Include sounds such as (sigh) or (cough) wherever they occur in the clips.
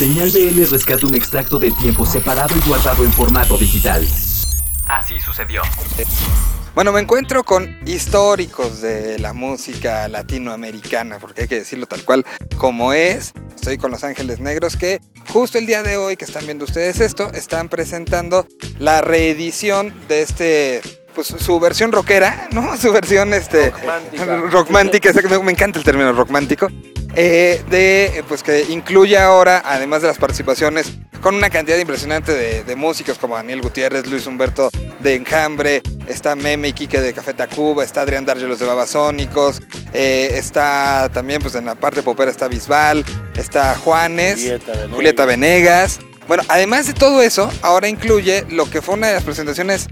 Señal BL rescata un extracto del tiempo separado y guardado en formato digital. Así sucedió. Bueno, me encuentro con históricos de la música latinoamericana, porque hay que decirlo tal cual como es. Estoy con Los Ángeles Negros que justo el día de hoy que están viendo ustedes esto, están presentando la reedición de este pues su versión rockera, ¿no? (laughs) Su versión este rockmántica, me, me encanta el término rockmántico. Eh, de pues que incluye ahora, además de las participaciones, con una cantidad impresionante de, de músicos como Daniel Gutiérrez, Luis Humberto de Enjambre, está Meme y Quique de Café Tacuba, está Adrián Dargelos de Babasónicos, eh, está también pues en la parte popera está Bisbal, está Juanes, Julieta Venegas. Julieta Venegas. Bueno, además de todo eso, ahora incluye lo que fue una de las presentaciones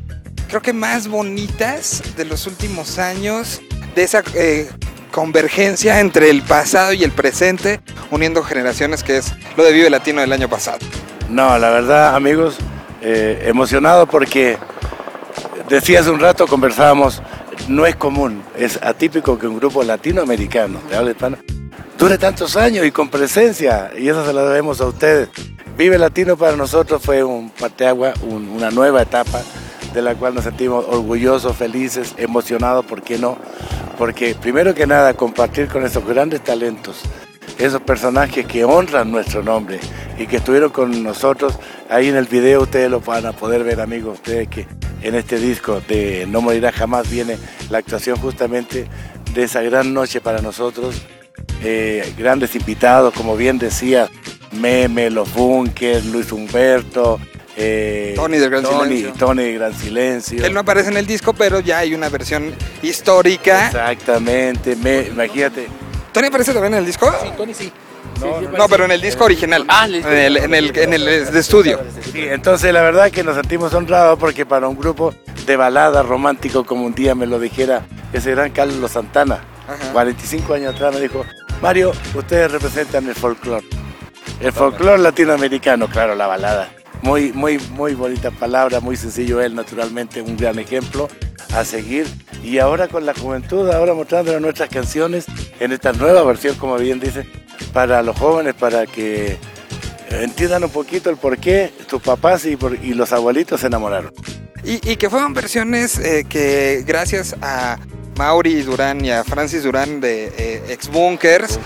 creo que más bonitas de los últimos años, de esa eh, convergencia entre el pasado y el presente, uniendo generaciones, que es lo de Vive Latino del año pasado. No, la verdad, amigos, eh, emocionado porque decía hace un rato, conversábamos, no es común, es atípico que un grupo latinoamericano de habla hispana dure tantos años y con presencia, y eso se lo debemos a ustedes. Vive Latino para nosotros fue un parteagua, un- una nueva etapa de la cual nos sentimos orgullosos, felices, emocionados, ¿por qué no? Porque primero que nada, compartir con esos grandes talentos, esos personajes que honran nuestro nombre y que estuvieron con nosotros, ahí en el video ustedes lo van a poder ver, amigos, ustedes que en este disco de No Morirá Jamás viene la actuación justamente de esa gran noche para nosotros, eh, grandes invitados, como bien decía, Meme, Los Bunkers, Luis Humberto, eh, Tony del Gran Tony, Silencio. Tony de Gran Silencio. Él no aparece en el disco, pero ya hay una versión histórica. Exactamente, me- imagínate. ¿Tony aparece también en el disco? Tony sí. No, No, pero en el disco original. Ah, en el en el, en el, en el de estudio. Sí, entonces la verdad que nos sentimos honrados porque para un grupo de balada romántico como un día me lo dijera ese gran Carlos Santana, Ajá. 45 años atrás me dijo, Mario, ustedes representan el folclore. El folclore latinoamericano, claro, la balada. Muy, muy, muy bonita palabra, muy sencillo él, naturalmente, un gran ejemplo a seguir. Y ahora con la juventud, ahora mostrando nuestras canciones en esta nueva versión, como bien dice, para los jóvenes, para que entiendan un poquito el por qué tus papás y, los abuelitos se enamoraron. Y, y que fueron versiones eh, que gracias a Mauri Durán y a Francis Durán de eh, Ex Bunkers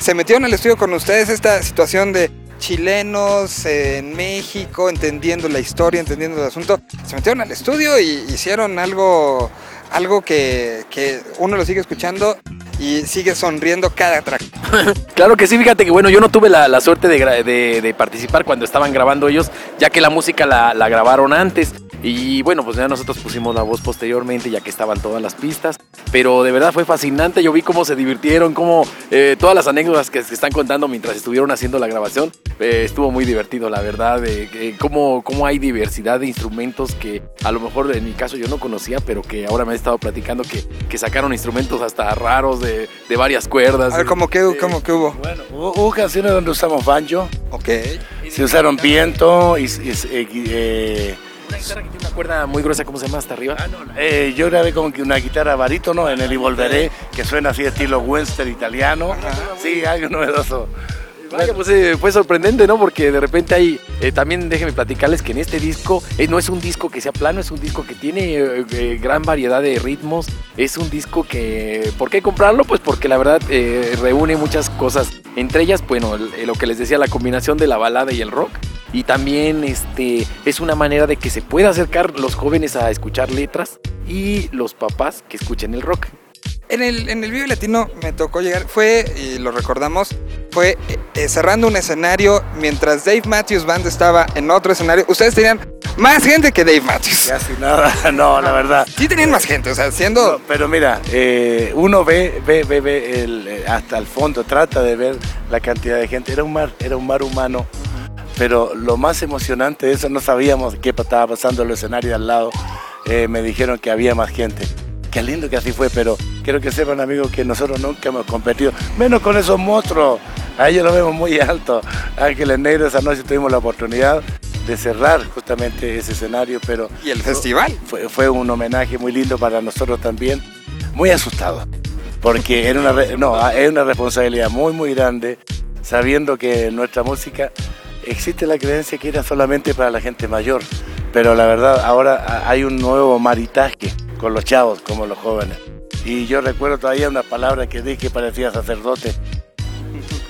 se metieron al estudio con ustedes esta situación de chilenos en México, entendiendo la historia, entendiendo el asunto. Se metieron al estudio y hicieron algo, algo que, que uno lo sigue escuchando y sigue sonriendo cada track. (laughs) Claro que sí, fíjate que bueno, yo no tuve la, la suerte de, de- de participar cuando estaban grabando ellos, ya que la música la grabaron antes. Y bueno, pues ya nosotros pusimos la voz posteriormente, ya que estaban todas las pistas. Pero de verdad fue fascinante, yo vi cómo se divirtieron, cómo eh, todas las anécdotas que se están contando mientras estuvieron haciendo la grabación. eh, estuvo muy divertido, la verdad, que cómo, cómo hay diversidad de instrumentos que a lo mejor en mi caso yo no conocía, pero que ahora me han estado platicando que, que sacaron instrumentos hasta raros de, de varias cuerdas. A ver, ¿cómo que, cómo que hubo? Bueno, hubo, hubo canciones donde usamos banjo, Ok. se usaron viento y, y- eh, eh, Una guitarra que tiene una cuerda muy gruesa, ¿cómo se llama? Hasta arriba. eh, yo grabé como que una guitarra barítono en el Y Volveré, que suena así estilo western italiano. Sí, algo novedoso. Vaya, pues eh, fue sorprendente, ¿no? Porque de repente hay, eh, también déjenme platicarles que en este disco eh, no es un disco que sea plano, es un disco que tiene eh, gran variedad de ritmos, es un disco que, ¿por qué comprarlo? Pues porque la verdad reúne muchas cosas, entre ellas, bueno, lo que les decía, la combinación de la balada y el rock. Y también este, es una manera de que se pueda acercar los jóvenes a escuchar letras y los papás que escuchen el rock. En el, en el Vive Latino me tocó llegar, fue, y lo recordamos, fue eh, cerrando un escenario mientras Dave Matthews Band estaba en otro escenario. Ustedes tenían más gente que Dave Matthews. Casi nada, (laughs) no, la verdad. Sí tenían más gente, o sea, siendo... No, pero mira, eh, uno ve, ve, ve, ve el, eh, hasta el fondo, trata de ver la cantidad de gente. Era un mar, era un mar humano. Pero lo más emocionante de eso, no sabíamos qué estaba pasando en el escenario de al lado. Eh, me dijeron que había más gente. Qué lindo que así fue, pero quiero que sepan, amigos, que nosotros nunca hemos competido, menos con esos monstruos. A ellos los vemos muy alto. Ángeles Negros, esa noche tuvimos la oportunidad de cerrar justamente ese escenario, pero Y el festival. fue, fue un homenaje muy lindo para nosotros también. Muy asustado, porque era una, re- no, es una responsabilidad muy, muy grande, sabiendo que nuestra música existe la creencia que era solamente para la gente mayor, pero la verdad ahora hay un nuevo maritaje con los chavos como los jóvenes. Y yo recuerdo todavía una palabra que dije que parecía sacerdote.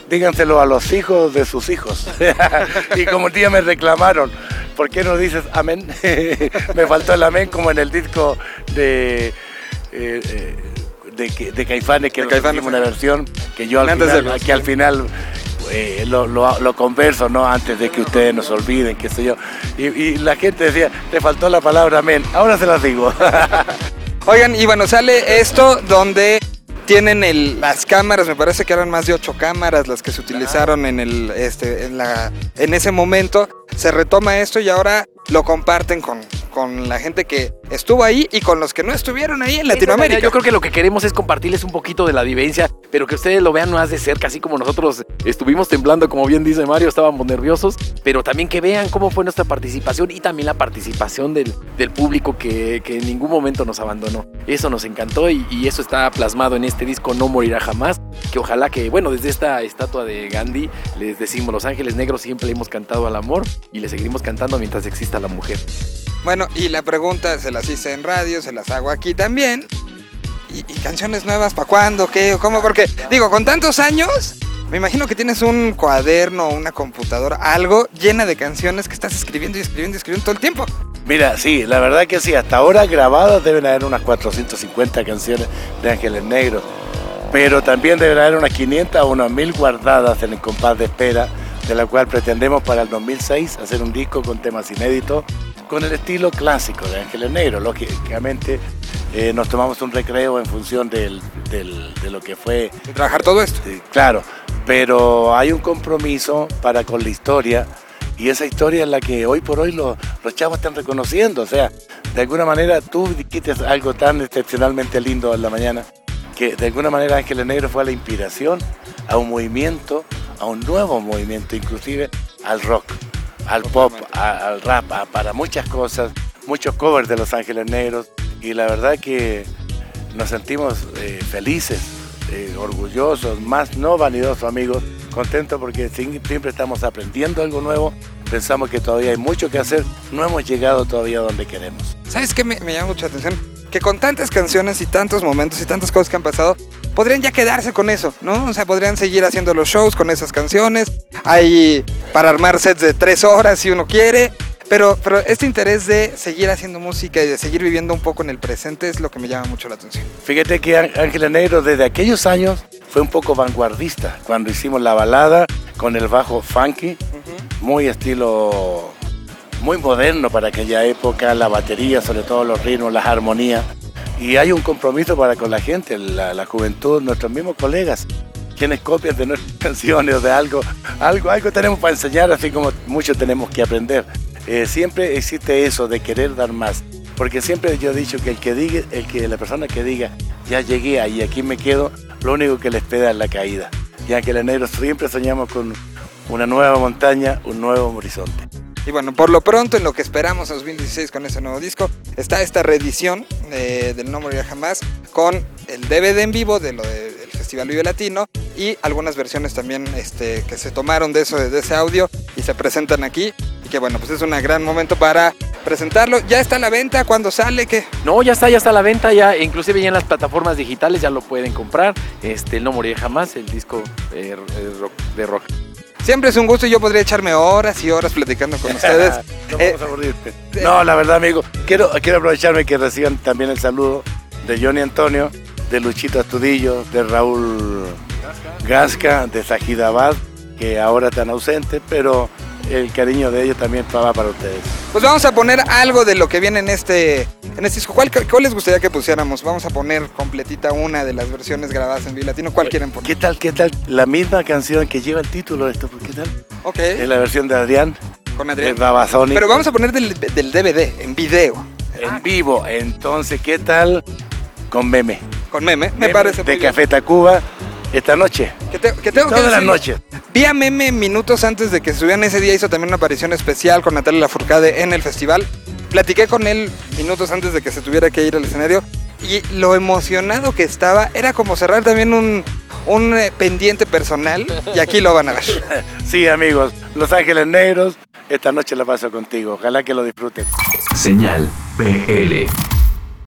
Díganselo a los hijos de sus hijos. (laughs) y como un día me reclamaron, ¿por qué no dices amén? (laughs) me faltó el amén como en el disco de... eh, eh, de, de Caifanes, que De Caifanes, una versión que yo al final, que al final eh, lo, converso, ¿no? Antes de que ustedes nos olviden, qué sé yo. Y, y la gente decía, te faltó la palabra amén. Ahora se las digo. (laughs) Oigan, y bueno, sale esto donde tienen el- las cámaras, me parece que eran más de ocho cámaras las que se utilizaron en, el, este, en, la, en ese momento. Se retoma esto y ahora lo comparten con, con la gente que estuvo ahí y con los que no estuvieron ahí en Latinoamérica. Yo creo que lo que queremos es compartirles un poquito de la vivencia, pero que ustedes lo vean más de cerca, así como nosotros estuvimos temblando, como bien dice Mario, estábamos nerviosos, pero también que vean cómo fue nuestra participación y también la participación del, del público que, que en ningún momento nos abandonó. Eso nos encantó y, y eso está plasmado en este disco No Morirá Jamás, que ojalá que, bueno, desde esta estatua de Gandhi les decimos, Los Ángeles Negros siempre hemos cantado al amor y le seguiremos cantando mientras exista la mujer. Bueno, y la pregunta se las hice en radio, se las hago aquí también. ¿Y, canciones nuevas para cuándo? ¿Qué? ¿O ¿Cómo? Porque, digo, con tantos años, me imagino que tienes un cuaderno, una computadora, algo llena de canciones que estás escribiendo y escribiendo y escribiendo todo el tiempo. Mira, sí, la verdad que sí, hasta ahora grabadas deben haber unas 450 canciones de Ángeles Negros, pero también deben haber unas 500 o unas 1000 guardadas en el compás de espera, de la cual pretendemos para el 2006 hacer un disco con temas inéditos, con el estilo clásico de Ángeles Negros. Lógicamente eh, nos tomamos un recreo en función del- del- de lo que fue De trabajar todo esto. Claro, pero hay un compromiso para con la historia y esa historia es la que hoy por hoy los, los chavos están reconociendo. O sea, de alguna manera tú dijiste algo tan excepcionalmente lindo en la mañana que de alguna manera Ángeles Negro fue la inspiración a un movimiento, a un nuevo movimiento, inclusive al rock, al pop, a- al rap, a- para muchas cosas, muchos covers de Los Ángeles Negros. Y la verdad que nos sentimos eh, felices, eh, orgullosos, más no vanidosos amigos, contentos porque siempre estamos aprendiendo algo nuevo, pensamos que todavía hay mucho que hacer, no hemos llegado todavía donde queremos. ¿Sabes qué me, me llama mucha atención? Que con tantas canciones y tantos momentos y tantas cosas que han pasado, podrían ya quedarse con eso, ¿no? O sea, podrían seguir haciendo los shows con esas canciones. Hay para armar sets de tres horas si uno quiere. Pero, pero este interés de seguir haciendo música y de seguir viviendo un poco en el presente es lo que me llama mucho la atención. Fíjate que Á- Ángeles Negro desde aquellos años fue un poco vanguardista, cuando hicimos la balada con el bajo funky, muy estilo, muy moderno para aquella época, la batería, sobre todo los ritmos, las armonías. Y hay un compromiso para con la gente, la, juventud, nuestros mismos colegas, quienes copian de nuestras (laughs) canciones o de algo, algo, algo tenemos para enseñar, así como mucho tenemos que aprender. Eh, siempre existe eso de querer dar más, porque siempre yo he dicho que el que diga, el que la persona que diga ya llegué ahí, aquí me quedo, lo único que les espera es la caída. Y Ángeles Negros siempre soñamos con una nueva montaña, un nuevo horizonte. Y bueno, por lo pronto, en lo que esperamos en 2016 con ese nuevo disco, está esta reedición eh, del No Morirá Jamás con el DVD en vivo de lo de- del Festival Vive Latino y algunas versiones también este, que se tomaron de, eso, de ese audio y se presentan aquí. Y que bueno, pues es un gran momento para presentarlo. Ya está a la venta, cuando sale? ¿Qué? No, ya está, ya está a la venta, ya, inclusive ya en las plataformas digitales ya lo pueden comprar. Este, el No Moriré Jamás, el disco eh, eh, de rock. Siempre es un gusto y yo podría echarme horas y horas platicando con ustedes. (laughs) No Eh, vamos a aburrirte. No, la verdad, amigo, quiero, quiero aprovecharme que reciban también el saludo de Johnny Antonio, de Luchito Astudillo, de Raúl Gasca, de Sajidabad, que ahora están ausentes, pero el cariño de ellos también va para ustedes. Pues vamos a poner algo de lo que viene en este, en este disco. ¿Cuál, cuál les gustaría que pusiéramos? Vamos a poner completita una de las versiones grabadas en Vilatino. ¿Cuál quieren poner? ¿Qué tal, qué tal? La misma canción que lleva el título de esto, ¿qué tal? Ok, Es la versión de Adrián, con de Adrián. Babasónico. Pero vamos a poner del, del DVD, en video, en vivo. Entonces, ¿qué tal con meme? con meme. Me Meme parece De. Café Tacuba esta noche. Que, te- que tengo que Todas las noches. Vi a Meme minutos antes de que estuvieran ese día, hizo también una aparición especial con Natalia Lafourcade en el festival. Platiqué con él minutos antes de que se tuviera que ir al escenario y lo emocionado que estaba era como cerrar también un, un eh, pendiente personal y aquí lo van a ver. (laughs) Sí, amigos, Los Ángeles Negros, esta noche la paso contigo. Ojalá que lo disfruten. Señal PL.